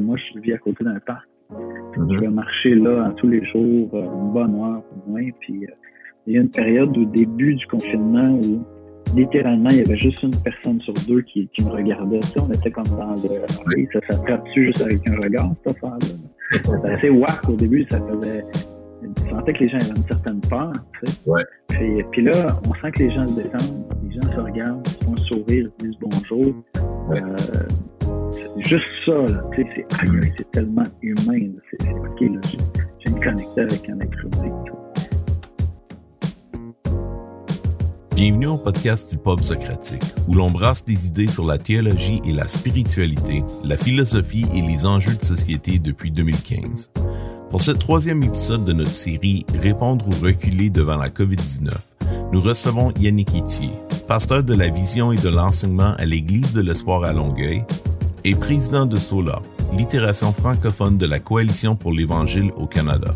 moi, je vis à côté d'un parc. Je vais marcher là tous les jours, une bonne heure au moins. Puis il y a une période au début du confinement où littéralement, il y avait juste une personne sur deux qui, qui me regardait. Ça, on était comme dans le. Oui, ça s'attrape-tu juste avec un regard, cette affaire-là? C'était assez wack au début, ça faisait. Je sentais que les gens avaient une certaine peur. Tu sais. Ouais. Puis, puis, là, on sent que les gens se détendent, les gens se regardent, se font un sourire, se disent bonjour. Ouais. Euh, juste ça, c'est, tellement humain. C'est, OK, là. J'ai me connecté avec un être humain. Bienvenue au podcast du Pub Socratique, où l'on brasse des idées sur la théologie et la spiritualité, la philosophie et les enjeux de société depuis 2015. Pour ce troisième épisode de notre série Répondre ou reculer devant la COVID-19, nous recevons Yannick Itier, pasteur de la vision et de l'enseignement à l'Église de l'Espoir à Longueuil et président de SOLA, l'itération francophone de la Coalition pour l'Évangile au Canada.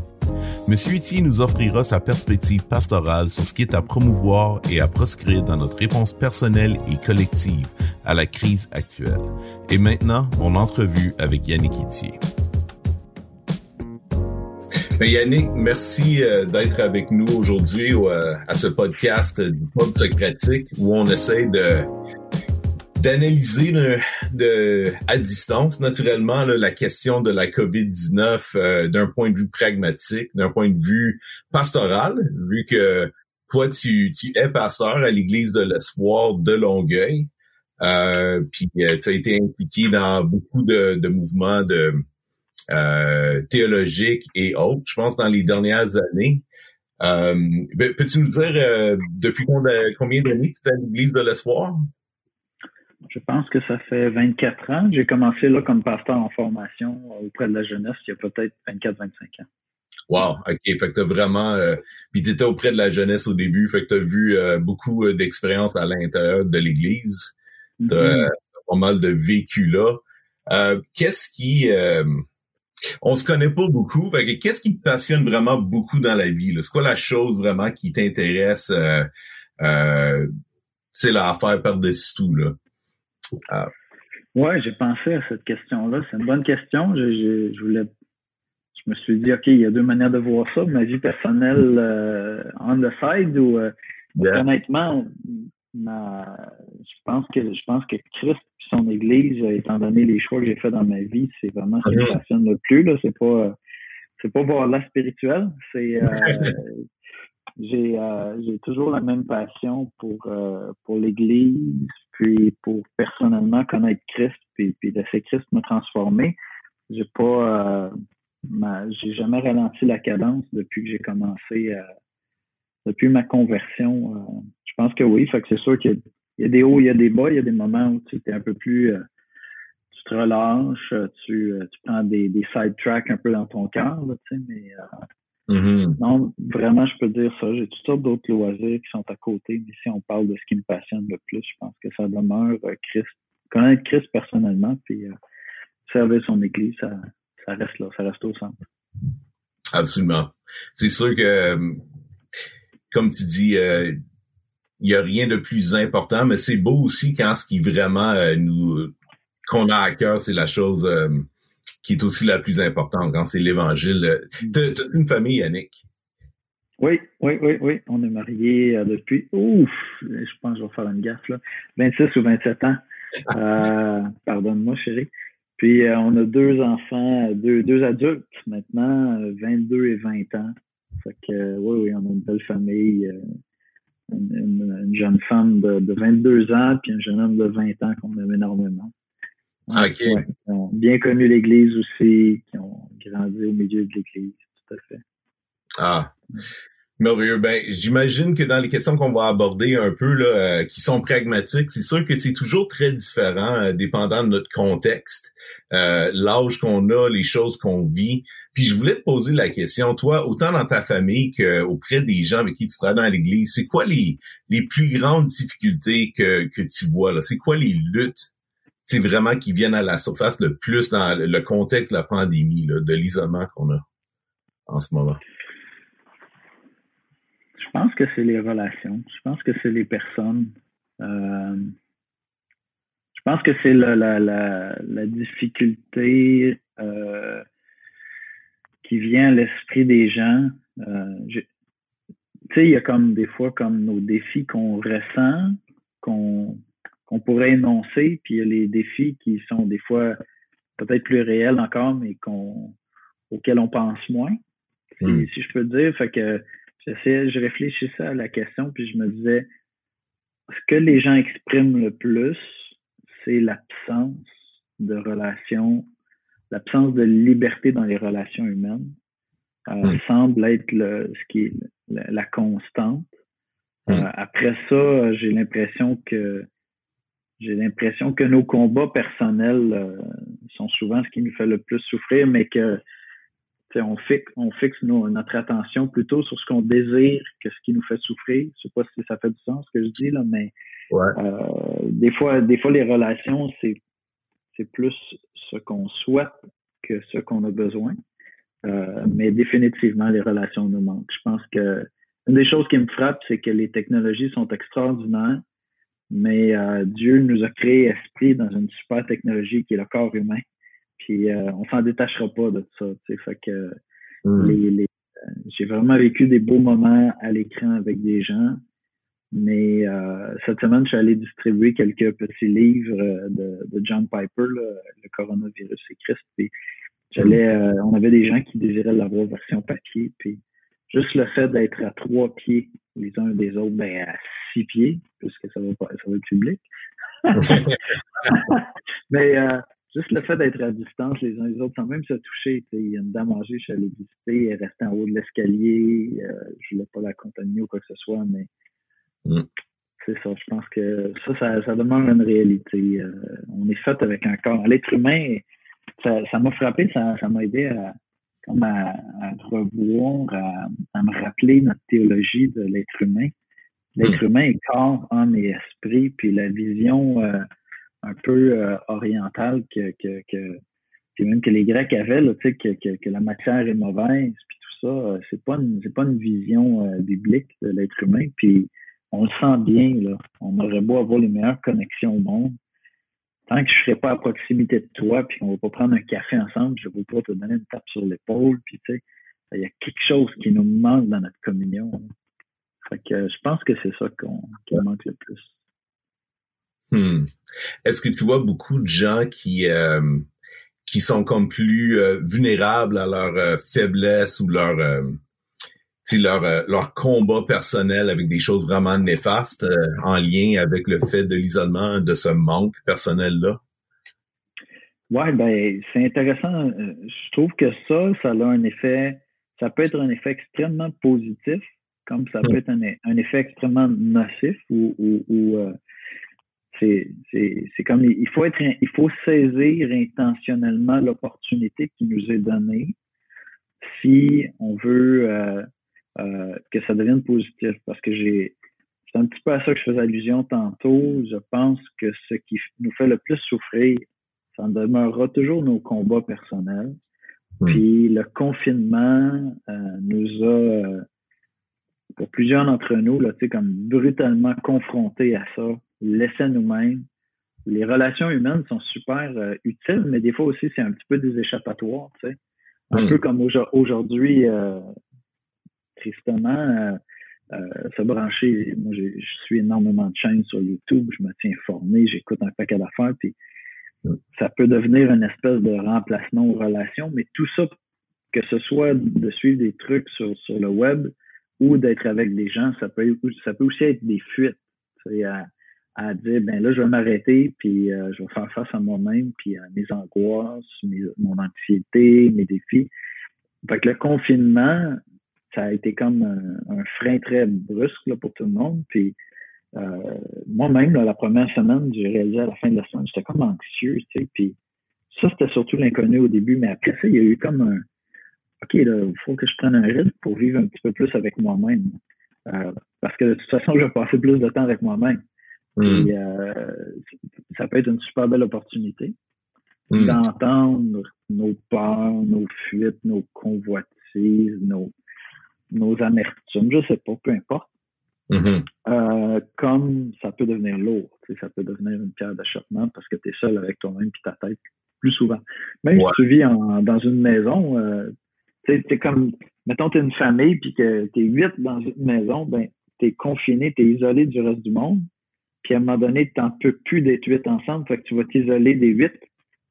Monsieur Itier nous offrira sa perspective pastorale sur ce qui est à promouvoir et à proscrire dans notre réponse personnelle et collective à la crise actuelle. Et maintenant, mon entrevue avec Yannick Itier. Ben Yannick, merci euh, d'être avec nous aujourd'hui euh, à ce podcast du Pub Socratique où on essaie de d'analyser de, à distance, naturellement, là, la question de la COVID-19 euh, d'un point de vue pragmatique, d'un point de vue pastoral, vu que toi, tu, tu es pasteur à l'Église de l'Espoir de Longueuil, euh, puis euh, tu as été impliqué dans beaucoup de, de mouvements de euh, théologiques et autres, je pense, dans les dernières années. Euh, ben, Peux-tu nous dire depuis combien d'années tu es à l'Église de l'Espoir? Je pense que ça fait 24 ans. J'ai commencé là comme pasteur en formation auprès de la jeunesse il y a peut-être 24-25 ans. Wow, OK. Fait que t'as vraiment... Euh, puis t'étais auprès de la jeunesse au début, fait que t'as vu euh, beaucoup d'expériences à l'intérieur de l'Église. T'as mm -hmm. pas mal de vécu là. Euh, qu'est-ce qui... on se connaît pas beaucoup, fait que qu'est-ce qui te passionne vraiment beaucoup dans la vie? C'est quoi la chose vraiment qui t'intéresse, euh, tu sais, là, à faire par-dessus tout, là? Ah. Ouais, j'ai pensé à cette question-là. C'est une bonne question. Je, je, je, voulais, je me suis dit, ok, il y a deux manières de voir ça. Ma vie personnelle euh, on the side ou euh, yeah. honnêtement, ma, je pense que je pense que Christ et son Église, étant donné les choix que j'ai fait dans ma vie, c'est vraiment ce qui me passionne le plus. Là, c'est pas c'est pas voir la spirituelle. C'est euh, j'ai euh, j'ai toujours la même passion pour euh, pour l'Église, puis pour personnellement connaître Christ, puis, laisser Christ me transformer. J'ai pas euh, j'ai jamais ralenti la cadence depuis que j'ai commencé depuis ma conversion. Je pense que oui, fait que c'est sûr qu'il y, a des hauts, il y a des bas, il y a des moments où tu es un peu plus tu te relâches, tu, tu prends des, des side tracks un peu dans ton cœur, tu sais, mais Mm -hmm. Non, vraiment, je peux dire ça. J'ai toutes sortes d'autres loisirs qui sont à côté, mais si on parle de ce qui me passionne le plus, je pense que ça demeure euh, Christ. Connaître Christ personnellement, puis euh, servir son Église, ça, ça reste là, ça reste au centre. Absolument. C'est sûr que, comme tu dis, euh, il n'y a rien de plus important, mais c'est beau aussi quand ce qui vraiment euh, nous qu'on a à cœur, c'est la chose euh, qui est aussi la plus importante quand c'est l'Évangile. T'as une famille, Yannick? Oui, oui, oui, oui. On est mariés euh, depuis, ouf, je pense que je vais faire une gaffe, là, 26 ou 27 ans. Euh, Pardonne-moi, chérie. Puis euh, on a deux enfants, deux, adultes maintenant, 22 et 20 ans. Fait que oui, oui, on a une belle famille. Une, jeune femme de, de 22 ans, puis un jeune homme de 20 ans qu'on aime énormément. OK. Ouais, qui ont bien connu l'Église aussi, qui ont grandi au milieu de l'Église, tout à fait. Ah. Merveilleux. Ben, j'imagine que dans les questions qu'on va aborder un peu, là, euh, qui sont pragmatiques, c'est sûr que c'est toujours très différent, euh, dépendant de notre contexte, euh, l'âge qu'on a, les choses qu'on vit. Puis je voulais te poser la question, toi, autant dans ta famille qu'auprès des gens avec qui tu travailles dans l'Église, c'est quoi les, les plus grandes difficultés que, que tu vois là? C'est quoi les luttes c'est vraiment qui viennent à la surface le plus dans le contexte de la pandémie, de l'isolement qu'on a en ce moment? Je pense que c'est les relations. Je pense que c'est les personnes. Euh, je pense que c'est la, difficulté qui vient à l'esprit des gens. tu sais, il y a comme des fois comme nos défis qu'on ressent, qu'on qu'on pourrait énoncer, puis il y a les défis qui sont des fois peut-être plus réels encore, mais qu'on auxquels on pense moins, si, hmm. je peux dire. Fait que j'essaie, je réfléchissais à la question, puis je me disais, ce que les gens expriment le plus, c'est l'absence de relations, l'absence de liberté dans les relations humaines. Euh, hmm. semble être le, ce qui est la, constante. Hmm. Euh, après ça, j'ai l'impression que j'ai l'impression que nos combats personnels euh, sont souvent ce qui nous fait le plus souffrir, mais que on fixe, on fixe notre attention plutôt sur ce qu'on désire que ce qui nous fait souffrir. Je sais pas si ça fait du sens ce que je dis là, mais euh, des fois, des fois les relations c'est c'est plus ce qu'on souhaite que ce qu'on a besoin. Euh, mais définitivement, les relations nous manquent. Je pense que une des choses qui me frappe, c'est que les technologies sont extraordinaires, mais euh, Dieu nous a créé esprit dans une super technologie qui est le corps humain. Puis euh, on s'en détachera pas de ça. Fait que hmm. les, euh, j'ai vraiment vécu des beaux moments à l'écran avec des gens. Mais euh, cette semaine, je suis allé distribuer quelques petits livres de, de John Piper, le coronavirus et Christ. Puis j'allais, hmm. on avait des gens qui désiraient l'avoir version papier. Puis juste le fait d'être à trois pieds les uns des autres, ben à six pieds, puisque ça va pas, ça va être public. Mais euh, juste le fait d'être à distance les uns des autres, sans même se toucher. Il y a une dame âgée, je suis allé visiter, elle restait en haut de l'escalier. Euh, je voulais pas la contaminer ou quoi que ce soit, mais mm. c'est ça. Je pense que ça, ça, ça demande une réalité. Euh, on est fait avec un corps. L'être humain, ça m'a frappé, ça m'a aidé à, comme à, à revoir, à, me rappeler notre théologie de l'être humain. L'être hmm. humain est corps, âme et esprit, puis la vision euh, un peu euh, orientale que, que, que, même que les Grecs avaient, là, que, que, que, la matière est mauvaise, puis tout ça, euh, c'est pas une, c'est pas une vision biblique de l'être humain. Puis on le sent bien, là. On aurait beau avoir les meilleures connexions au monde tant que je serai pas à proximité de toi, puis qu'on va pas prendre un café ensemble, je vais pas te donner une tape sur l'épaule, puis tu sais, il y a quelque chose qui nous manque dans notre communion. Fait que je pense que c'est ça qu'on manque le plus. Hmm. Est-ce que tu vois beaucoup de gens qui euh, qui sont comme plus euh, vulnérables à leur euh, faiblesse ou leur leur, euh, leur combat personnel avec des choses vraiment néfastes euh, en lien avec le fait de l'isolement, de ce manque personnel-là? Oui, ben c'est intéressant. Euh, je trouve que ça, ça a un effet, ça peut être un effet extrêmement positif, comme ça peut être un, effet extrêmement nocif ou, ou, c'est comme il faut être il faut saisir intentionnellement l'opportunité qui nous est donnée si on veut euh, que ça devienne positif. Parce que j'ai c'est un petit peu à ça que je faisais allusion tantôt. Je pense que ce qui nous fait le plus souffrir, ça demeurera toujours nos combats personnels. Hmm. Puis le confinement euh, nous a, euh, pour plusieurs d'entre nous, là, comme brutalement confrontés à ça, laissés nous-mêmes. Les relations humaines sont super utiles, mais des fois aussi, c'est un petit peu des échappatoires. Un hmm. peu comme aujourd'hui, euh, euh, se brancher. Moi, je suis énormément de chaînes sur YouTube, je me tiens informé, j'écoute un paquet d'affaires, puis ça peut devenir une espèce de remplacement aux relations, mais tout ça, que ce soit de suivre des trucs sur, sur le web ou d'être avec des gens, ça peut, ça peut aussi être des fuites. À, à dire, ben là, je vais m'arrêter, puis euh, je vais faire face à moi-même, puis à mes angoisses, mon anxiété, mes défis. Fait que le confinement, ça a été comme un, frein très brusque là, pour tout le monde. Puis euh, moi-même, la première semaine, j'ai réalisé à la fin de la semaine, j'étais comme anxieux, tu sais. Puis ça, c'était surtout l'inconnu au début, mais après ça, il y a eu comme un OK, il faut que je prenne un rythme pour vivre un petit peu plus avec moi-même. Euh, parce que de toute façon, je vais passer plus de temps avec moi-même. Hmm. Euh, ça peut être une super belle opportunité hmm. d'entendre nos peurs, nos fuites, nos convoitises, nos, nos amertumes, je sais pas, peu importe. Mm-hmm. Euh, comme ça peut devenir lourd, ça peut devenir une pierre d'achoppement parce que tu es seul avec toi-même et ta tête, plus souvent. Même si tu vis dans une maison, euh, tu sais, comme, mettons, tu es une famille puis que tu es huit dans une maison, ben, tu es confiné, tu es isolé du reste du monde. Puis à un moment donné, tu n'en peux plus d'être huit ensemble, fait que tu vas t'isoler des huit,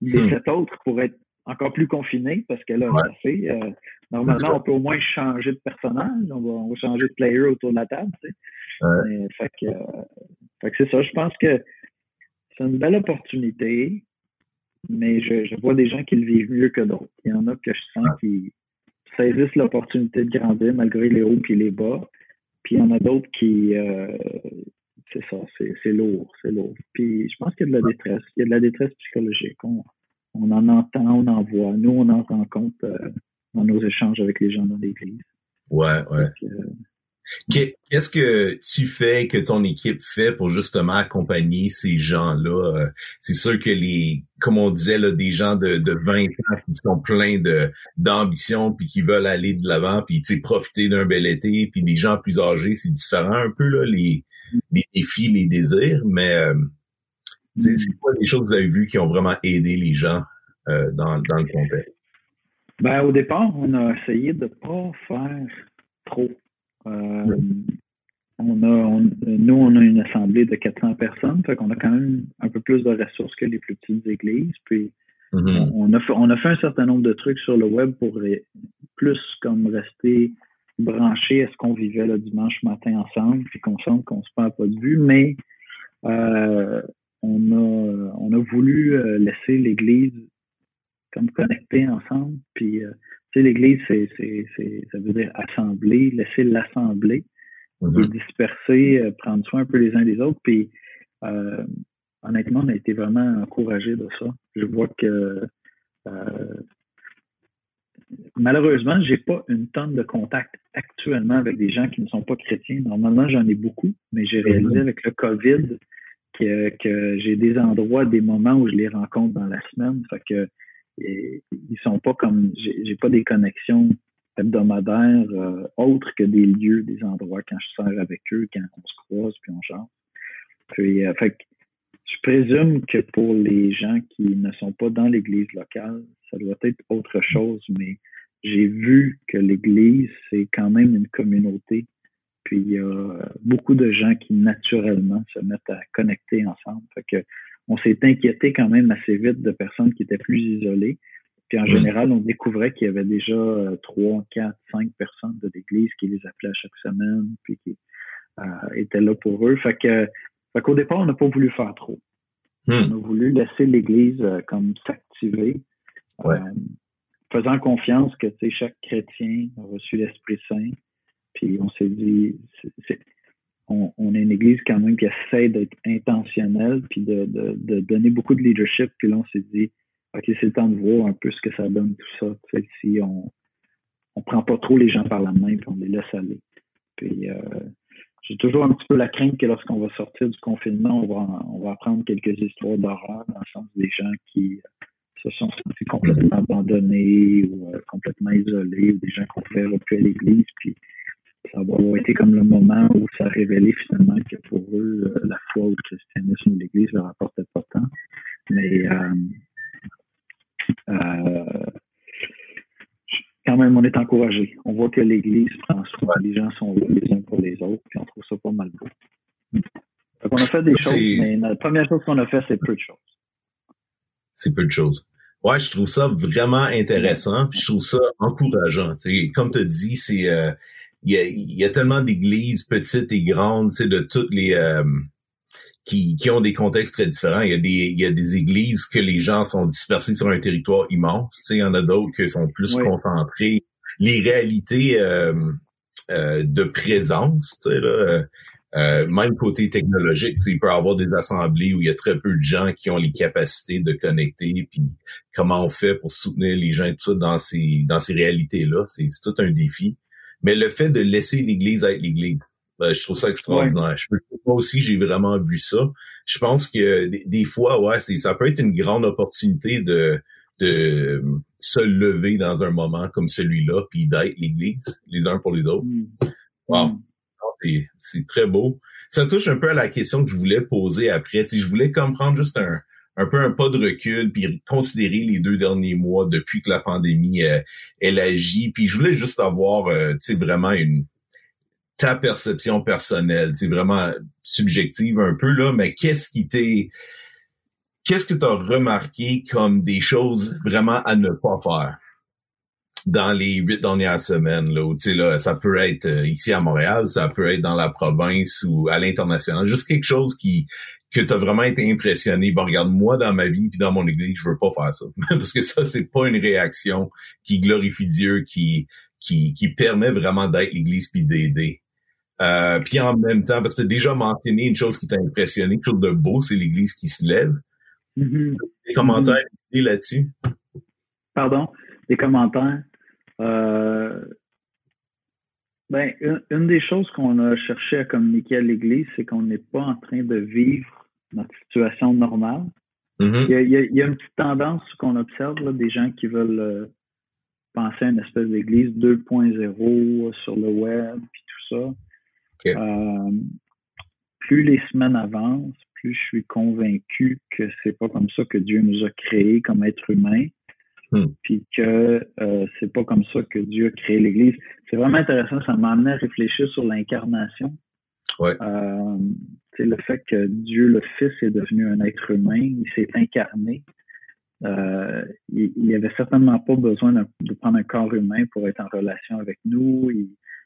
des hmm. sept autres pour être encore plus confiné parce que là, ouais. euh, normalement, on peut au moins changer de personnage, on va, on va, changer de player autour de la table. Tu sais. Ouais. fait que, euh, fait que c'est ça. Je pense que c'est une belle opportunité, mais je, je, vois des gens qui le vivent mieux que d'autres. Il y en a que je sens qui saisissent l'opportunité de grandir malgré les hauts et les bas. Puis il y en a d'autres qui, euh, c'est ça, c'est lourd, c'est lourd. Puis je pense qu'il y a de la détresse. Il y a de la détresse psychologique. On, on en entend, on en voit. Nous, on en rend compte euh, dans nos échanges avec les gens dans l'Église. Ouais, ouais. Qu'est-ce que tu fais, que ton équipe fait pour justement accompagner ces gens-là? Euh, c'est sûr que les, comme on disait, là, des gens de, de 20 ans qui sont pleins de d'ambition puis qui veulent aller de l'avant puis profiter d'un bel été puis des gens plus âgés, c'est différent un peu là, les, les défis, les désirs, mais euh, c'est quoi les choses que vous avez vues qui ont vraiment aidé les gens euh, dans, dans le contexte? Ben, au départ, on a essayé de pas faire trop. Euh, on a, nous, on a une assemblée de 400 personnes, fait qu'on a quand même un peu plus de ressources que les plus petites églises. Puis, on, a fait, on a fait un certain nombre de trucs sur le web pour plus comme rester branché à ce qu'on vivait le dimanche matin ensemble, puis qu'on sente qu'on se perd pas de vue, mais euh, on a, on a voulu euh, laisser l'Église comme connecter ensemble, puis tu sais, l'Église, c'est, c'est, c'est, ça veut dire assembler, laisser l'assemblée, mm disperser, euh, prendre soin un peu les uns des autres. Puis, euh, honnêtement, on a été vraiment encouragés de ça. Je vois que euh, malheureusement, j'ai pas une tonne de contacts actuellement avec des gens qui ne sont pas chrétiens. Normalement, j'en ai beaucoup, mais j'ai réalisé mm-hmm. avec le COVID que, que j'ai des endroits, des moments où je les rencontre dans la semaine. Fait que et, ils sont pas comme j'ai pas des connexions hebdomadaires euh, autres que des lieux, des endroits quand je sors avec eux, quand on se croise puis on chante. Euh, fait je présume que pour les gens qui ne sont pas dans l'église locale, ça doit être autre chose, mais j'ai vu que l'église, c'est quand même une communauté. Puis il y a beaucoup de gens qui naturellement se mettent à connecter ensemble. Fait que on s'est inquiété quand même assez vite de personnes qui étaient plus isolées. Puis en général, on découvrait qu'il y avait déjà euh, trois, quatre, cinq personnes de l'église qui les appelaient à chaque semaine, puis qui euh, étaient là pour eux. Fait que, fait qu'au départ, on n'a pas voulu faire trop. Hmm. On a voulu laisser l'église euh, comme s'activer, faisant confiance que chaque chrétien a reçu l'Esprit Saint. Puis on s'est dit, on, est une église quand même qui essaie d'être intentionnelle, puis de, donner beaucoup de leadership. Puis là, on s'est dit, OK, c'est le temps de voir un peu ce que ça donne, tout ça. Tu sais, si on on prend pas trop les gens par la main, puis on les laisse aller. Puis euh, j'ai toujours un petit peu la crainte que lorsqu'on va sortir du confinement, on va, apprendre quelques histoires d'horreur dans le sens des gens qui se sont sentis complètement abandonnés ou euh, complètement isolés, ou des gens qu'on fait plus à l'église, puis ça va avoir été comme le moment où ça a révélé finalement que pour eux, euh, la foi ou le christianisme ou l'Église leur apportait pas tant. Mais euh, euh, quand même, on est encouragé. On voit que l'Église prend soin, les gens sont là les uns pour les autres, puis on trouve ça pas mal beau. Donc, on a fait des choses, mais la première chose qu'on a fait, c'est peu de choses. C'est peu de choses. Ouais, je trouve ça vraiment intéressant, puis je trouve ça encourageant. comme tu as dit, c'est il y a, tellement d'églises petites et grandes, tu sais, de toutes les euh, qui, qui ont des contextes très différents. Il y a des il y a des églises que les gens sont dispersés sur un territoire immense. Tu sais, il y en a d'autres qui sont plus concentrés. Les réalités euh, euh, de présence, tu sais, là, même côté technologique, il peut y avoir des assemblées où il y a très peu de gens qui ont les capacités de connecter, puis comment on fait pour soutenir les gens et tout ça dans ces dans ces réalités-là, c'est tout un défi. Mais le fait de laisser l'Église être l'Église, ben, je trouve ça extraordinaire. moi aussi, j'ai vraiment vu ça. Je pense que des, fois, ouais, c'est ça peut être une grande opportunité de de se lever dans un moment comme celui-là, puis d'être l'Église, les uns pour les autres. Mm. Wow. Mm. C'est très beau. Ça touche un peu à la question que je voulais poser après. Si je voulais comprendre juste un, un peu un pas de recul, puis considérer les deux derniers mois depuis que la pandémie euh, elle agit. Puis je voulais juste avoir, euh, tu sais, vraiment une ta perception personnelle, c'est vraiment subjective un peu là, mais qu'est-ce qui t'est qu'est-ce que tu as remarqué comme des choses vraiment à ne pas faire dans les huit dernières semaines là, où, là ça peut être euh, ici à Montréal, ça peut être dans la province ou à l'international, juste quelque chose qui que tu as vraiment été impressionné, bon regarde moi dans ma vie puis dans mon église, je veux pas faire ça parce que ça c'est pas une réaction qui glorifie Dieu qui qui, qui permet vraiment d'être l'église puis d'aider. Euh, puis en même temps, parce que tu as déjà mentionné une chose qui t'a impressionné, quelque chose de beau, c'est l'église qui se lève. Mm-hmm. Des commentaires là-dessus? Pardon? Des commentaires? Euh, ben, une, des choses qu'on a cherché à communiquer à l'Église, c'est qu'on n'est pas en train de vivre notre situation normale. Mm-hmm. il, y a, une petite tendance qu'on observe, là, des gens qui veulent euh, penser à une espèce d'église 2.0 sur le web, puis tout ça. Euh, plus les semaines avancent, plus je suis convaincu que c'est pas comme ça que Dieu nous a créés comme êtres humains. Hmm. Puis que euh, c'est pas comme ça que Dieu a créé l'Église. C'est vraiment intéressant, ça m'a amené à réfléchir sur l'incarnation. Ouais. Euh, le fait que Dieu le Fils est devenu un être humain, il s'est incarné. Euh, il, il avait certainement pas besoin de, prendre un corps humain pour être en relation avec nous.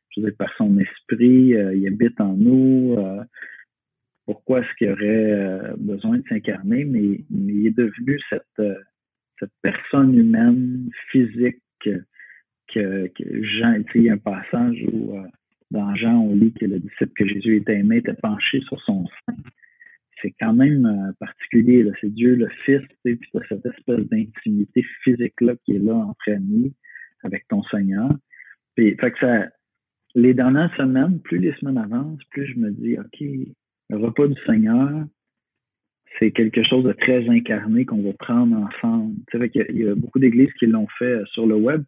Je veux dire, par son esprit, euh, il habite en nous. Euh, pourquoi est-ce qu'il aurait euh, besoin de s'incarner? Mais, il est devenu cette, cette personne humaine, physique, que, que Jean, il y a un passage où dans Jean, on lit que le disciple que Jésus était aimé était penché sur son sein. C'est quand même particulier. C'est Dieu le Fils, puis tu cette espèce d'intimité physique-là qui est là en premier avec ton Seigneur. Puis, fait que ça, les dernières semaines, plus les semaines avancent, plus je me dis, OK, le repas du Seigneur, c'est quelque chose de très incarné qu'on va prendre ensemble. Il, y a, beaucoup d'églises qui l'ont fait sur le web,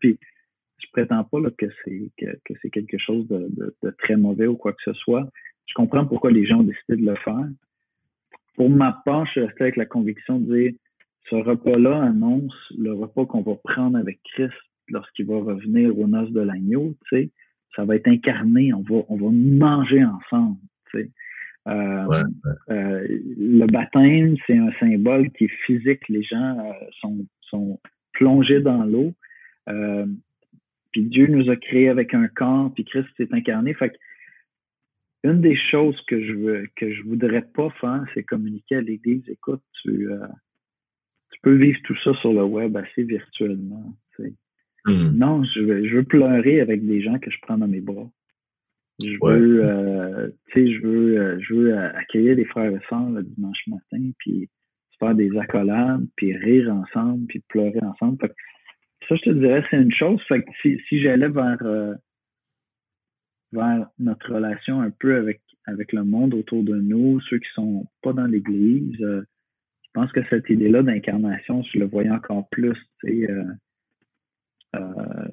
je prétends pas que c'est que, c'est quelque chose de, très mauvais ou quoi que ce soit. Je comprends pourquoi les gens ont décidé de le faire. Pour ma part, je suis resté avec la conviction de dire ce repas-là annonce le repas qu'on va prendre avec Christ lorsqu'il va revenir aux noces de l'agneau, ça va être incarné, on va, on va manger ensemble. Euh, euh, le baptême, c'est un symbole qui est physique. Les gens euh, sont, sont plongés dans l'eau. Puis Dieu nous a créés avec un corps, puis Christ s'est incarné. Fait que une des choses que je veux, que je voudrais pas faire, c'est communiquer à l'Église. Écoute, tu, tu peux vivre tout ça sur le web assez virtuellement. Hmm. Non, je veux, je veux pleurer avec des gens que je prends dans mes bras. Je veux, euh, tu sais, je veux, euh, je veux euh, accueillir les frères et sœurs le dimanche matin, puis faire des accolades, puis rire ensemble, puis pleurer ensemble. Ça, je te dirais, c'est une chose. Fait que si, si j'allais vers, vers notre relation un peu avec, avec le monde autour de nous, ceux qui sont pas dans l'Église, je pense que cette idée-là d'incarnation, je le voyais encore plus, tu sais, euh,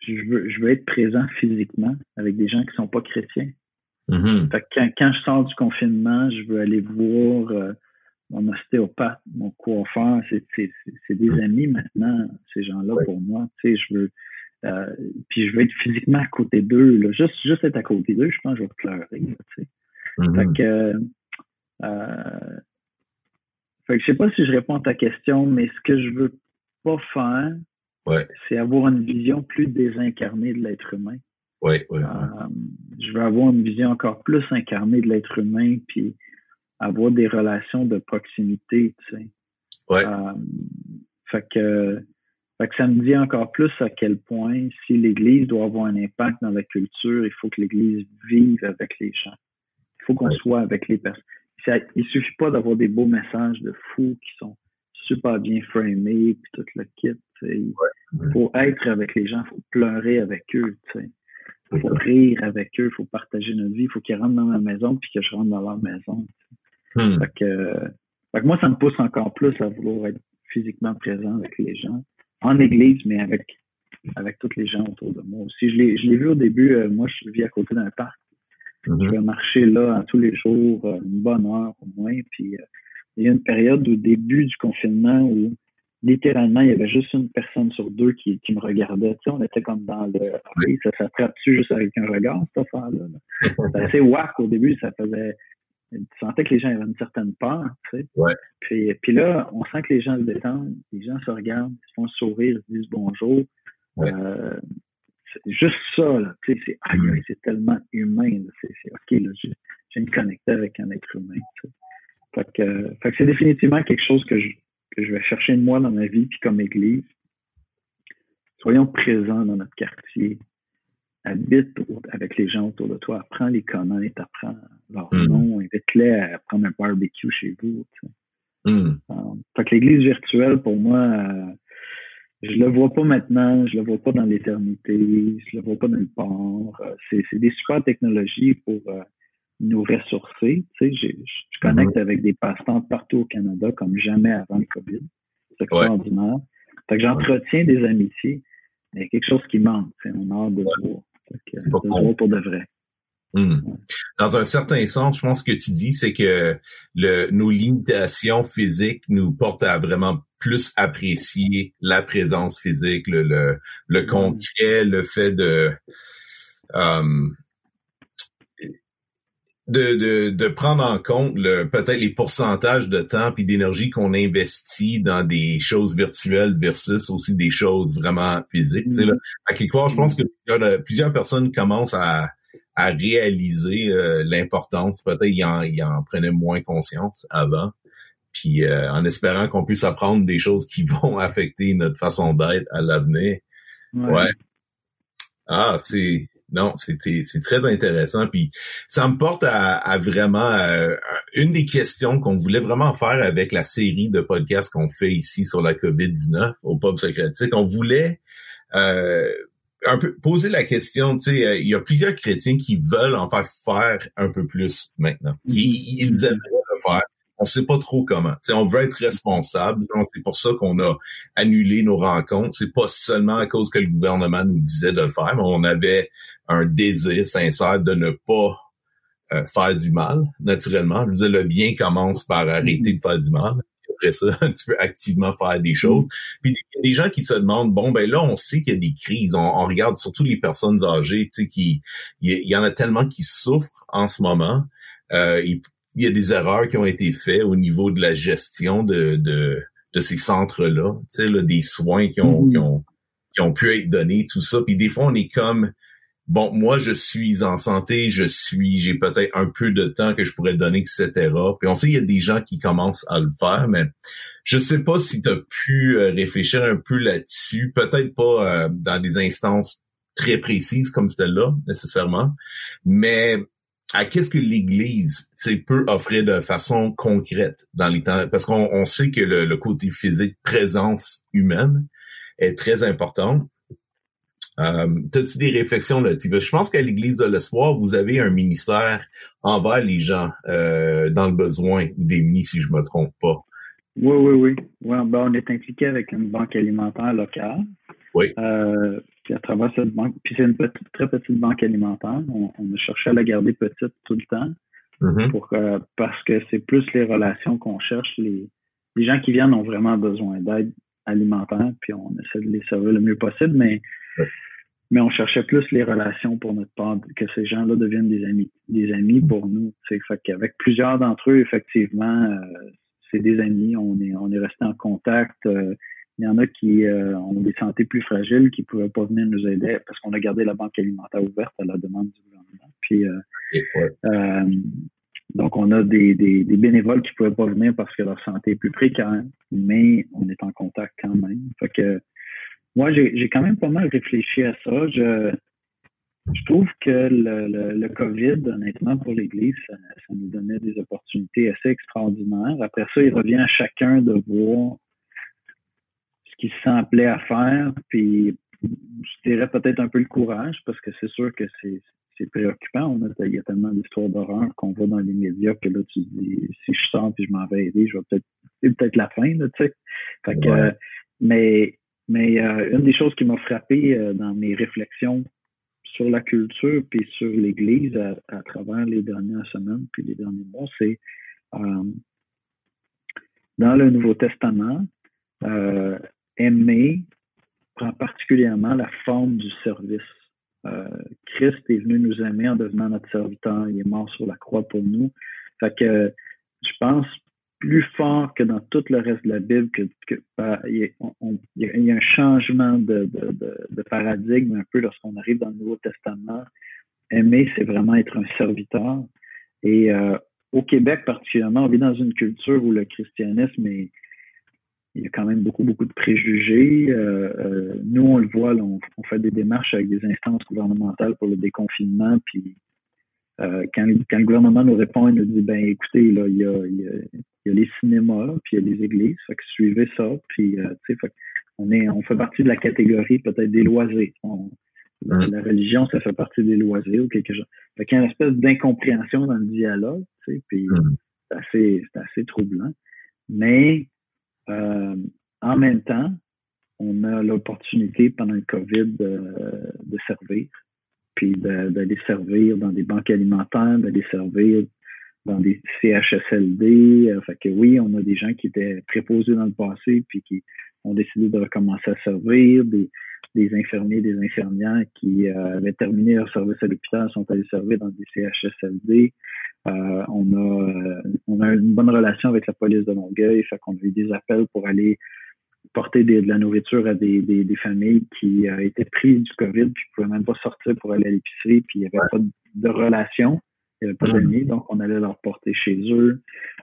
je, veux, je veux être présent physiquement avec des gens qui sont pas chrétiens. Mm-hmm. quand, quand, je sors du confinement, je veux aller voir euh, mon ostéopathe, mon coiffeur. C'est des amis maintenant, ces gens-là, pour moi. Tu sais, je veux. Euh, puis je veux être physiquement à côté d'eux. Juste, juste être à côté d'eux, je pense que je vais pleurer. tu sais. Fait que, euh, fait que je sais pas si je réponds à ta question, mais ce que je veux pas faire, c'est avoir une vision plus désincarnée de l'être humain. Ouais, ouais, euh, je veux avoir une vision encore plus incarnée de l'être humain, puis avoir des relations de proximité, tu sais. Ouais. Euh, fait que, fait que ça me dit encore plus à quel point, si l'Église doit avoir un impact dans la culture, il faut que l'Église vive avec les gens. Il faut qu'on soit avec les personnes. il suffit pas d'avoir des beaux messages de fous qui sont super bien framés, puis tout le kit. Il faut être avec les gens, il faut pleurer avec eux. Il faut rire avec eux, il faut partager notre vie, il faut qu'ils rentrent dans ma maison puis que je rentre dans leur maison. Hmm. Fait, que, moi, ça me pousse encore plus à vouloir être physiquement présent avec les gens, en église, mais avec, avec tous les gens autour de moi aussi. Je l'ai, je l'ai vu au début, euh, moi, je vis à côté d'un parc. Mm-hmm. Je vais marcher là tous les jours, euh, une bonne heure au moins, puis euh, il y a une période au début du confinement où littéralement, il y avait juste une personne sur deux qui, qui me regardait. Tu sais, on était comme dans le ça s'attrape-tu juste avec un regard, cette affaire-là? C'était assez wack au début, ça faisait. Tu sentais que les gens avaient une certaine peur, tu sais. Ouais. Puis, puis là, on sent que les gens se détendent, les gens se regardent, ils se font sourire, ils se disent bonjour. Ouais. Euh, c'est juste ça, là. Tu sais, c'est c'est tellement humain. C'est c'est OK, là, je, je viens de connecter avec un être humain. tu sais. Fait que, fait que c'est définitivement quelque chose que je, que je vais chercher de moi dans ma vie, puis comme Église. Soyons présents dans notre quartier. Habite avec les gens autour de toi. Apprends à les connaître, apprends leur Mhm. nom, invite-les à prendre un barbecue chez vous. tu sais. Hmm. Euh, fait que l'Église virtuelle, pour moi, euh, je le vois pas maintenant, je le vois pas dans l'éternité, je le vois pas nulle part. Euh, c'est, des super technologies pour euh, nous ressourcer. Tu sais, je connecte avec des passants partout au Canada comme jamais avant le COVID. C'est Ouais. extraordinaire. Fait que j'entretiens des amitiés, mais il y a quelque chose qui manque. On a hâte de voir. C'est pas con. pour de vrai. Hmm. Dans un certain sens, je pense que tu dis, c'est que le, nos limitations physiques nous portent à vraiment plus apprécier la présence physique, le, le, le concret, le fait de, euh, de, de, de prendre en compte le peut-être les pourcentages de temps puis d'énergie qu'on investit dans des choses virtuelles versus aussi des choses vraiment physiques. Tu sais, là, à quelque part, je pense que plusieurs, plusieurs personnes commencent à à réaliser euh, l'importance. Peut-être ils en, ils en prenaient moins conscience avant. Puis euh, en espérant qu'on puisse apprendre des choses qui vont affecter notre façon d'être à l'avenir. Ouais. Ah, c'est non, c'était c'est très intéressant. Puis ça me porte à, à vraiment euh, une des questions qu'on voulait vraiment faire avec la série de podcasts qu'on fait ici sur la COVID-19 au Pub Socratique. On voulait euh, un peu poser la question, tu sais, euh, il y a plusieurs chrétiens qui veulent en faire faire un peu plus maintenant. Ils, ils aimeraient le faire. On sait pas trop comment. Tu sais, on veut être responsable. C'est pour ça qu'on a annulé nos rencontres. C'est pas seulement à cause que le gouvernement nous disait de le faire, mais on avait un désir sincère de ne pas euh, faire du mal, naturellement. Je veux dire, le bien commence par arrêter de faire du mal. Après ça, tu peux activement faire des choses. Puis il y a des gens qui se demandent, bon, ben là, on sait qu'il y a des crises. On, on regarde surtout les personnes âgées, tu sais, qui, il y, en a tellement qui souffrent en ce moment. Euh, il y a des erreurs qui ont été faites au niveau de la gestion de, de, de ces centres-là, tu sais, là, des soins qui ont, qui ont, qui ont pu être donnés, tout ça. Puis des fois, on est comme, bon, moi, je suis en santé, je suis, j'ai peut-être un peu de temps que je pourrais donner, etc. Puis on sait qu'il y a des gens qui commencent à le faire, mais je sais pas si tu as pu euh, réfléchir un peu là-dessus, peut-être pas euh, dans des instances très précises comme celle-là, nécessairement, mais à qu'est-ce que l'Église peut offrir de façon concrète dans les temps, parce qu'on on sait que le, côté physique, présence humaine, est très important. Euh, T'as-tu des réflexions là-dessus? Je pense qu'à l'Église de l'Espoir, vous avez un ministère envers les gens euh, dans le besoin ou démunis, si je me trompe pas. Oui, oui, oui. Ouais, ben, on est impliqué avec une banque alimentaire locale. Oui. Euh, puis à travers cette banque, puis c'est une petite, très petite banque alimentaire. On, on a cherché à la garder petite tout le temps Mhm. pour euh, parce que c'est plus les relations qu'on cherche. Les, les gens qui viennent ont vraiment besoin d'aide alimentaire, puis on essaie de les servir le mieux possible, mais mais on cherchait plus les relations pour notre part, que ces gens-là deviennent des amis, des amis pour nous. C'est fait qu'avec plusieurs d'entre eux, effectivement, euh, c'est des amis. On est on est resté en contact. Euh, il y en a qui euh, ont des santé plus fragiles, qui ne pouvaient pas venir nous aider parce qu'on a gardé la banque alimentaire ouverte à la demande du gouvernement. Puis euh, ouais. euh, donc, on a des, des, des bénévoles qui ne pouvaient pas venir parce que leur santé est plus précaire, mais on est en contact quand même. Fait que moi, j'ai j'ai quand même pas mal réfléchi à ça. Je, je trouve que le, le, le COVID, honnêtement, pour l'Église, ça, ça nous donnait des opportunités assez extraordinaires. Après ça, il revient à chacun de voir ce qu'il se sent appelé à faire, puis je dirais peut-être un peu le courage, parce que c'est sûr que c'est c'est préoccupant. On a, il y a tellement d'histoires d'horreur qu'on voit dans les médias que là, tu dis, si je sors puis je m'en vais aider, je vais peut-être, peut-être la fin, là, tu sais. Fait que, Ouais. euh, mais, mais euh, une des choses qui m'a frappé euh, dans mes réflexions sur la culture puis sur l'Église à, à travers les dernières semaines puis les derniers mois, c'est euh, dans le Nouveau Testament, aimer prend particulièrement la forme du service. Euh, Christ est venu nous aimer en devenant notre serviteur. Il est mort sur la croix pour nous. Fait que je pense plus fort que dans tout le reste de la Bible que, il, y a, un changement de, paradigme un peu lorsqu'on arrive dans le Nouveau Testament. Aimer, c'est vraiment être un serviteur. Et euh, au Québec particulièrement, on vit dans une culture où le christianisme est, il y a quand même beaucoup, beaucoup de préjugés. Euh, euh, nous, on le voit, on, fait des démarches avec des instances gouvernementales pour le déconfinement, puis euh, quand, quand, le gouvernement nous répond, il nous dit, ben écoutez, là, il y a, il y a, il y a les cinémas, puis il y a les églises, fait que suivez ça, puis, tu sais, on, est, on fait partie de la catégorie peut-être des loisirs. La religion, ça fait partie des loisirs ou quelque chose. Fait qu'il y a une espèce d'incompréhension dans le dialogue, tu sais, puis c'est assez, assez troublant. Mais euh, en même temps, on a l'opportunité pendant le COVID de, servir, puis d'aller servir dans des banques alimentaires, d'aller servir dans des CHSLD. Euh, fait que oui, on a des gens qui étaient préposés dans le passé, puis qui ont décidé de recommencer à servir, des infirmiers, des infirmières qui euh, avaient terminé leur service à l'hôpital sont allés servir dans des CHSLD. Euh, on, a, euh, on a une bonne relation avec la police de Longueuil, fait qu'on a eu des appels pour aller porter de la nourriture à des, des, des familles qui étaient prises du COVID, puis qui pouvaient même pas sortir pour aller à l'épicerie, puis il n'y avait pas de, relation, il n'y avait pas d'amis, donc on allait leur porter chez eux.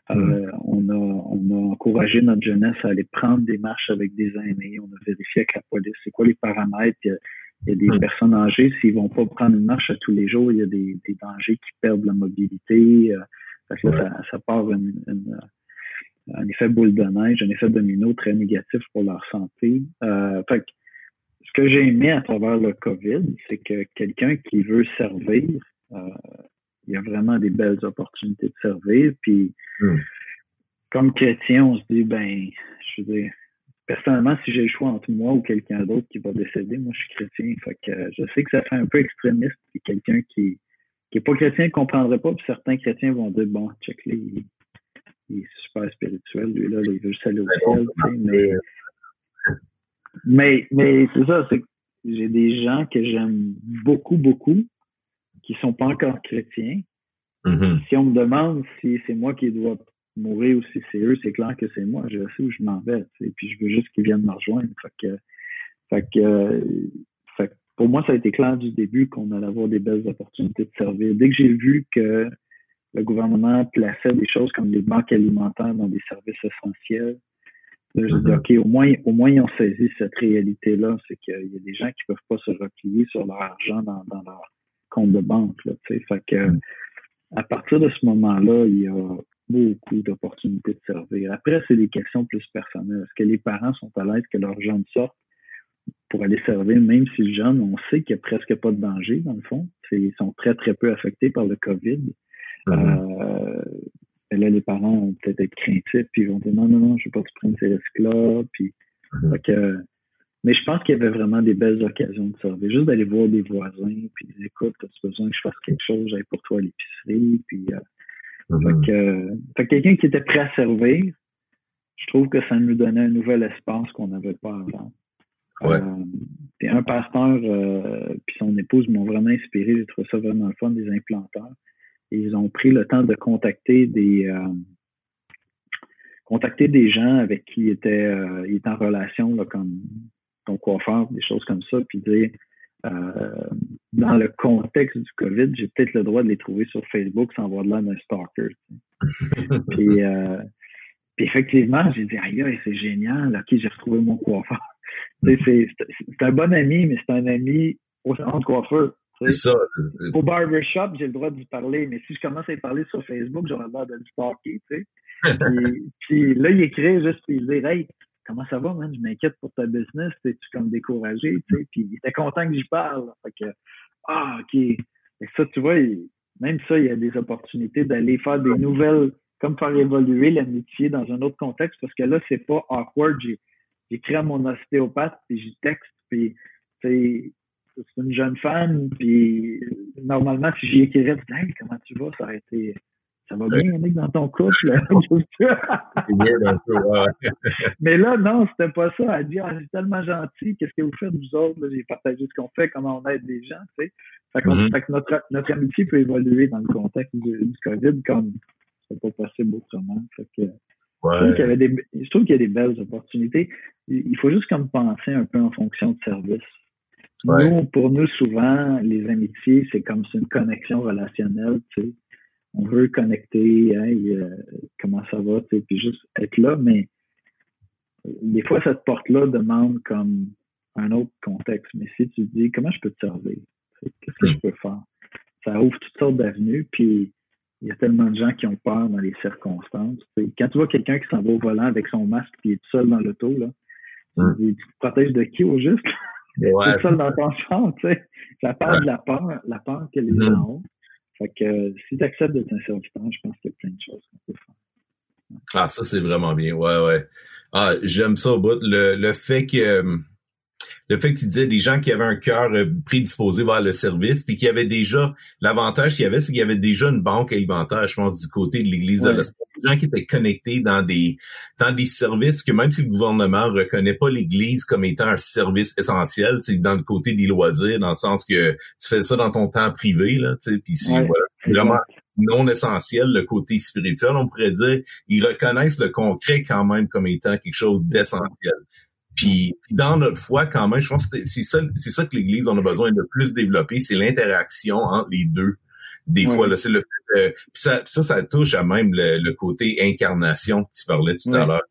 Euh, on, a, on a encouragé notre jeunesse à aller prendre des marches avec des aînés, on a vérifié avec la police c'est quoi les paramètres, il y a des personnes âgées, s'ils vont pas prendre une marche à tous les jours, il y a des, des dangers qui perdent la mobilité. Euh, que ça, ça, part une, un effet boule de neige, un effet domino très négatif pour leur santé. Euh, fait ce que j'ai aimé à travers le COVID, c'est que quelqu'un qui veut servir, euh, il y a vraiment des belles opportunités de servir. Puis, hmm. comme chrétien, on se dit, ben, je veux dire, personnellement, si j'ai le choix entre moi ou quelqu'un d'autre qui va décéder, moi, je suis chrétien. Fait que euh, je sais que ça fait un peu extrémiste. Et quelqu'un qui, qui est pas chrétien ne comprendrait pas. Puis certains chrétiens vont dire, bon, check il, il est super spirituel, lui, là, il veut juste aller au ciel. Mais, mais, mais c'est ça, c'est que j'ai des gens que j'aime beaucoup, beaucoup, qui sont pas encore chrétiens. Mm-hmm. Si on me demande si c'est moi qui dois mourir ou si c'est eux, c'est clair que c'est moi. Je sais où je m'en vais. Et puis je veux juste qu'ils viennent me rejoindre. Fait que, pour moi, ça a été clair du début qu'on allait avoir des belles opportunités de servir. Dès que j'ai vu que le gouvernement plaçait des choses comme les banques alimentaires dans des services essentiels, je dis, mm-hmm. OK, au moins, au moins, ils ont saisi cette réalité-là. C'est qu'il y a des gens qui peuvent pas se replier sur leur argent dans, leur compte de banque. fait que, mm. à partir de ce moment-là, il y a beaucoup d'opportunités de servir. Après, c'est des questions plus personnelles. Est-ce que les parents sont à l'aise que leurs jeunes sortent pour aller servir, même si le jeune, on sait qu'il n'y a presque pas de danger, dans le fond. Ils sont très, très peu affectés par le COVID. Mm-hmm. Euh, là, les parents vont peut-être être craintifs, puis ils vont dire non, non, non, je ne veux pas que tu prennes ces risques-là. Puis, mm-hmm. Mais je pense qu'il y avait vraiment des belles occasions de servir. Juste d'aller voir des voisins, puis écoute, as-tu besoin que je fasse quelque chose, j'aille pour toi à l'épicerie, puis euh. Euh, fait que, quelqu'un qui était prêt à servir, je trouve que ça nous donnait un nouvel espace qu'on n'avait pas avant. Ouais. Euh, un pasteur euh, puis son épouse m'ont vraiment inspiré. J'ai trouvé ça vraiment le fun des implanteurs. ils ont pris le temps de contacter des contacter des gens avec qui il était, il était en relation là, comme ton coiffeur, des choses comme ça, puis dire euh, dans le contexte du COVID, j'ai peut-être le droit de les trouver sur Facebook sans avoir de l'air d'un stalker. puis, euh, puis effectivement, j'ai dit, aïe, c'est génial, ok, j'ai retrouvé mon coiffeur. c'est un bon ami, mais c'est un ami au centre de coiffeur. C'est ça. Au barbershop, j'ai le droit d'y parler, mais si je commence à y parler sur Facebook, j'aurais le droit de le stalker, tu sais. puis, puis, là, il écrit juste, il dit, hey, comment ça va, man? Je m'inquiète pour ta business. T'es-tu comme découragé? Tu sais? Puis il était content que j'y parle. Fait que, ah, OK. Et ça, tu vois, même ça, il y a des opportunités d'aller faire des nouvelles, comme faire évoluer l'amitié dans un autre contexte, parce que là, c'est pas awkward. J'écris à mon ostéopathe, puis j'y texte, puis c'est une jeune femme, puis normalement, si j'y écrirais, comment tu vas? Ça aurait été ça va bien, Yannick, dans ton couple? Mais là, non, c'était pas ça. Elle dit, ah, c'est tellement gentil, qu'est-ce que vous faites, vous autres? J'ai partagé ce qu'on fait, comment on aide les gens, tu sais. Fait, mm-hmm. que notre, notre amitié peut évoluer dans le contexte du, COVID comme ça peut pas possible autrement. Fait que, je trouve qu'il y avait des, je trouve qu'il y a des belles opportunités. Il faut juste comme penser un peu en fonction de service. Nous, pour nous, souvent, les amitiés, c'est comme une connexion relationnelle, tu sais. On veut connecter, euh, comment ça va, puis juste être là, mais des fois, cette porte-là demande comme un autre contexte. Mais si tu dis, comment je peux te servir? Qu'est-ce que je peux faire? Ça ouvre toutes sortes d'avenues, puis il y a tellement de gens qui ont peur dans les circonstances. Quand tu vois quelqu'un qui s'en va au volant avec son masque et est tout seul dans l'auto, là, tu te protèges de qui au juste? Ouais. C'est ça dans ton champ, tu sais. Ça parle de la peur, la peur que les gens ont. Fait que si tu acceptes d'être un serviteur, je pense qu'il y a plein de choses qu'on peut faire. Ah, ça, c'est vraiment bien. Ouais, ouais. Ah, j'aime ça au bout. Le, le fait que le fait que tu disais des gens qui avaient un cœur euh, prédisposé vers le service, puis qui avaient déjà l'avantage qu'il y avait, c'est qu'il y avait déjà une banque alimentaire, je pense, du côté de l'Église de l'Espoir. Des gens qui étaient connectés dans des dans des services que même si le gouvernement reconnaît pas l'Église comme étant un service essentiel, c'est dans le côté des loisirs, dans le sens que tu fais ça dans ton temps privé, là, tu sais, puis c'est vraiment non essentiel, le côté spirituel, on pourrait dire, ils reconnaissent le concret quand même comme étant quelque chose d'essentiel. Puis, dans notre foi, quand même, je pense que c'est ça, c'est ça que l'Église en a besoin de plus développer, c'est l'interaction entre les deux. Des fois, là, c'est le ça, ça, ça touche à même le, côté incarnation que tu parlais tout à l'heure.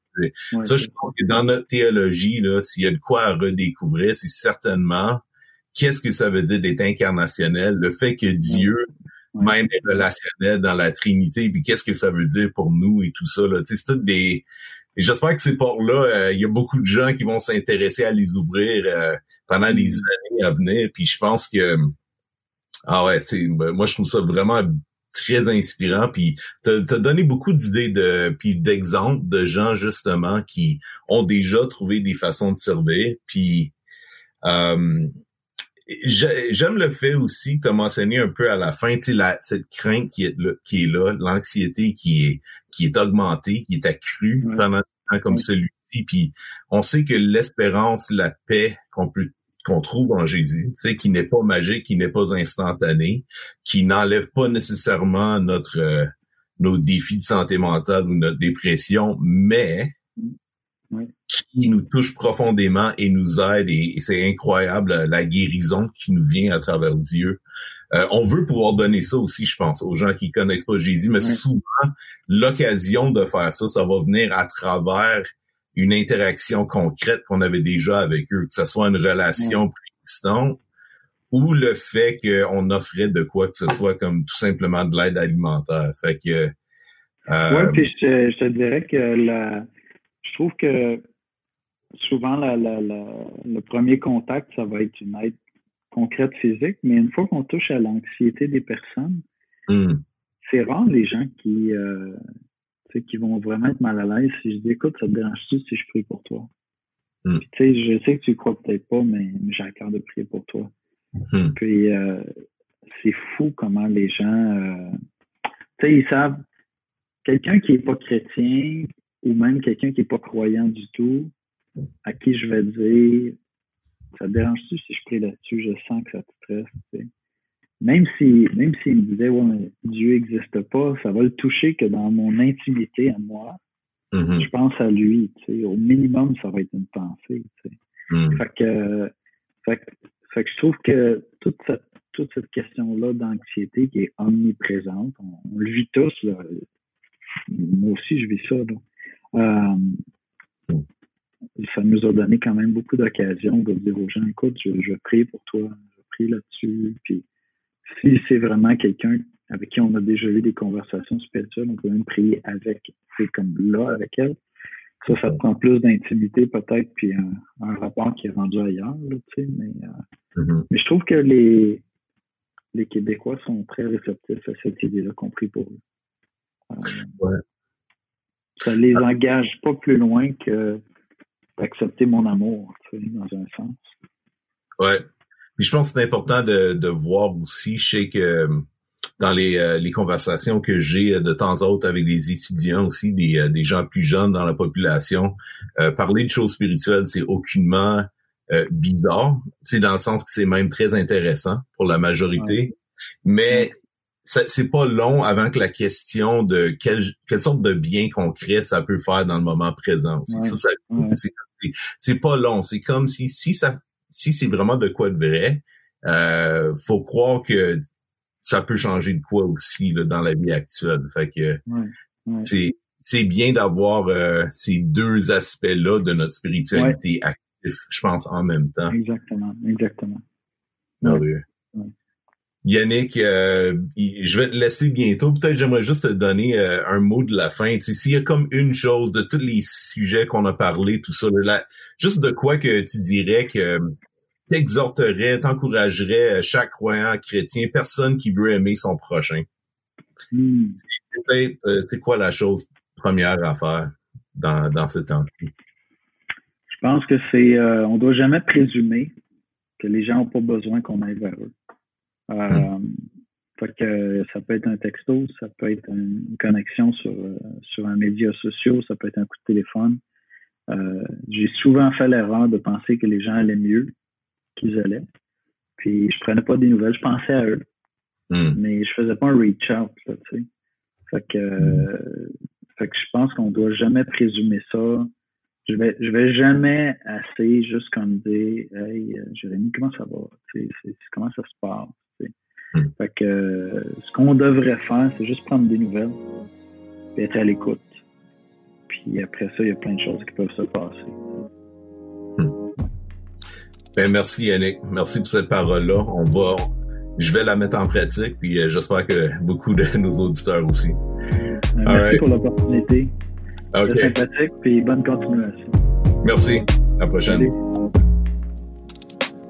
ça, je pense que dans notre théologie, là, s'il y a de quoi à redécouvrir, c'est certainement qu'est-ce que ça veut dire d'être incarnationnel, le fait que Dieu même est relationnel dans la Trinité, puis qu'est-ce que ça veut dire pour nous et tout ça. Là. C'est tout des et j'espère que ces portes-là, euh, il y a beaucoup de gens qui vont s'intéresser à les ouvrir euh, pendant les mm. années à venir. Puis je pense que ah ouais, c'est ben, moi je trouve ça vraiment très inspirant. Puis t'as as donné beaucoup d'idées de puis d'exemples de gens justement qui ont déjà trouvé des façons de servir. Puis euh, J'aime le fait aussi, tu as mentionné un peu à la fin, tu sais, cette crainte qui est là, qui est là, l'anxiété qui est qui est augmenté, qui est accru pendant un temps comme celui-ci. Puis on sait que l'espérance, la paix qu'on peut qu'on trouve en Jésus, tu sais, qui n'est pas magique, qui n'est pas instantané, qui n'enlève pas nécessairement notre euh, nos défis de santé mentale ou notre dépression, mais qui nous touche profondément et nous aide et c'est incroyable la guérison qui nous vient à travers Dieu. Euh, on veut pouvoir donner ça aussi, je pense, aux gens qui connaissent pas Jésus, mais souvent, l'occasion de faire ça, ça va venir à travers une interaction concrète qu'on avait déjà avec eux, que ce soit une relation préexistante ou le fait qu'on offrait de quoi que ce soit comme tout simplement de l'aide alimentaire. Fait que euh, Oui, puis je, te dirais que la je trouve que souvent la, la, le premier contact, ça va être une aide concrète physique, mais une fois qu'on touche à l'anxiété des personnes, hmm. C'est rare les gens qui, euh, qui vont vraiment être mal à l'aise si je dis écoute, ça te dérange-tu si je prie pour toi? Hmm. je sais que tu crois peut-être pas, mais, j'ai à cœur de prier pour toi. Hmm. Puis euh, c'est fou comment les gens euh, tu sais, ils savent quelqu'un qui est pas chrétien ou même quelqu'un qui est pas croyant du tout, à qui je vais dire ça te dérange-tu si je prie là-dessus? Je sens que ça te stresse. Même si même s'il me disait ouais, Dieu n'existe pas, ça va le toucher que dans mon intimité à moi, mm-hmm. je pense à lui. Au minimum, ça va être une pensée. Mm. Fait, que, fait, fait, que je trouve que toute cette, toute cette question-là d'anxiété qui est omniprésente, on, le vit tous. Moi aussi, je vis ça. Euh, ça nous a donné quand même beaucoup d'occasions de dire aux gens, écoute, je, je prie pour toi, je prie là-dessus. Puis si c'est vraiment quelqu'un avec qui on a déjà eu des conversations spirituelles, on peut même prier avec, c'est comme là avec elle. Ça, ça prend plus d'intimité peut-être, puis un, rapport qui est rendu ailleurs, tu sais, mais, euh, mm-hmm. mais je trouve que les, les Québécois sont très réceptifs à cette idée-là qu'on prie pour eux. Euh, ouais. Ça les engage pas plus loin que accepter mon amour, tu sais, dans un sens. Ouais. Puis je pense que c'est important de, de voir aussi, je sais que dans les, euh, les conversations que j'ai euh, de temps en temps avec des étudiants aussi, des, euh, des gens plus jeunes dans la population, parler de choses spirituelles, c'est aucunement bizarre. C'est dans le sens que c'est même très intéressant pour la majorité. Mais c'est pas long avant que la question de quelle, quelle sorte de bien concret ça peut faire dans le moment présent. c'est pas long. C'est comme si si ça si c'est vraiment de quoi de vrai, euh, faut croire que ça peut changer de quoi aussi là, dans la vie actuelle. Fait que c'est c'est bien d'avoir euh, ces deux aspects-là de notre spiritualité actifs, je pense, en même temps. Exactement, exactement. Yannick, euh, je vais te laisser bientôt. Peut-être j'aimerais juste te donner euh, un mot de la fin. S'il y a comme une chose de tous les sujets qu'on a parlé, tout ça, là, juste de quoi que tu dirais que t'exhorterais, t'encouragerais euh, chaque croyant chrétien, personne qui veut aimer son prochain? Hmm. C'est quoi la chose première à faire dans, dans ce temps-ci? Je pense que c'est, euh, on doit jamais présumer que les gens n'ont pas besoin qu'on aille vers eux. Euh, fait que ça peut être un texto, ça peut être une connexion sur, euh, sur un média social, ça peut être un coup de téléphone. Euh, j'ai souvent fait l'erreur de penser que les gens allaient mieux qu'ils allaient. Puis je prenais pas des nouvelles, je pensais à eux. Hmm. Mais je faisais pas un reach out, tu sais. Fait que, fait que je pense qu'on doit jamais présumer ça. Je vais, je vais jamais assez juste comme dire, hey, Jérémy, comment ça va? comment ça se passe? Hmm. Fait que ce qu'on devrait faire, c'est juste prendre des nouvelles et être à l'écoute. Puis après ça, il y a plein de choses qui peuvent se passer. Hmm. Ben, merci Yannick. Merci pour cette parole-là. On va, je vais la mettre en pratique, puis euh, j'espère que beaucoup de nos auditeurs aussi. Euh, merci pour l'opportunité. C'est sympathique, puis bonne continuation. Merci. À la prochaine.